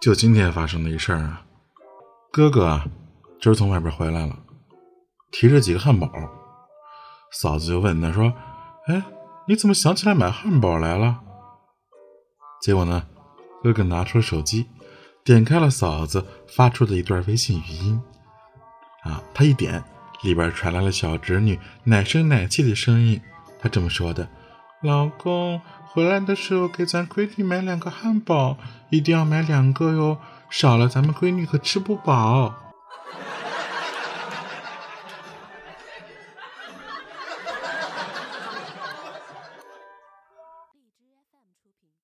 就今天发生的一事儿啊，哥哥啊，今儿从外边回来了，提着几个汉堡，嫂子就问他说：“哎，你怎么想起来买汉堡来了？”结果呢，哥哥拿出了手机，点开了嫂子发出的一段微信语音，啊，他一点，里边传来了小侄女奶声奶气的声音，他这么说的：“老公。”回来的时候给咱闺女买两个汉堡，一定要买两个哟，少了咱们闺女可吃不饱。